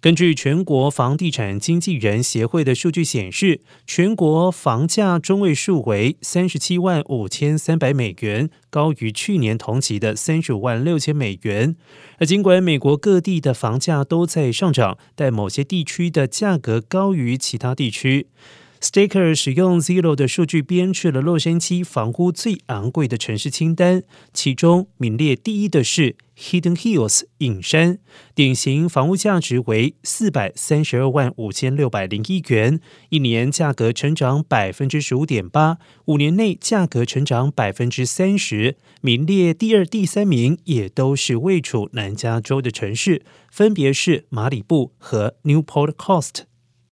根据全国房地产经纪人协会的数据显示，全国房价中位数为三十七万五千三百美元，高于去年同期的三十五万六千美元。而尽管美国各地的房价都在上涨，但某些地区的价格高于其他地区。Staker 使用 Zero 的数据编制了洛杉矶房屋最昂贵的城市清单，其中名列第一的是 Hidden Hills 隐山，典型房屋价值为四百三十二万五千六百零一元，一年价格成长百分之十五点八，五年内价格成长百分之三十。名列第二、第三名也都是位处南加州的城市，分别是马里布和 Newport Coast。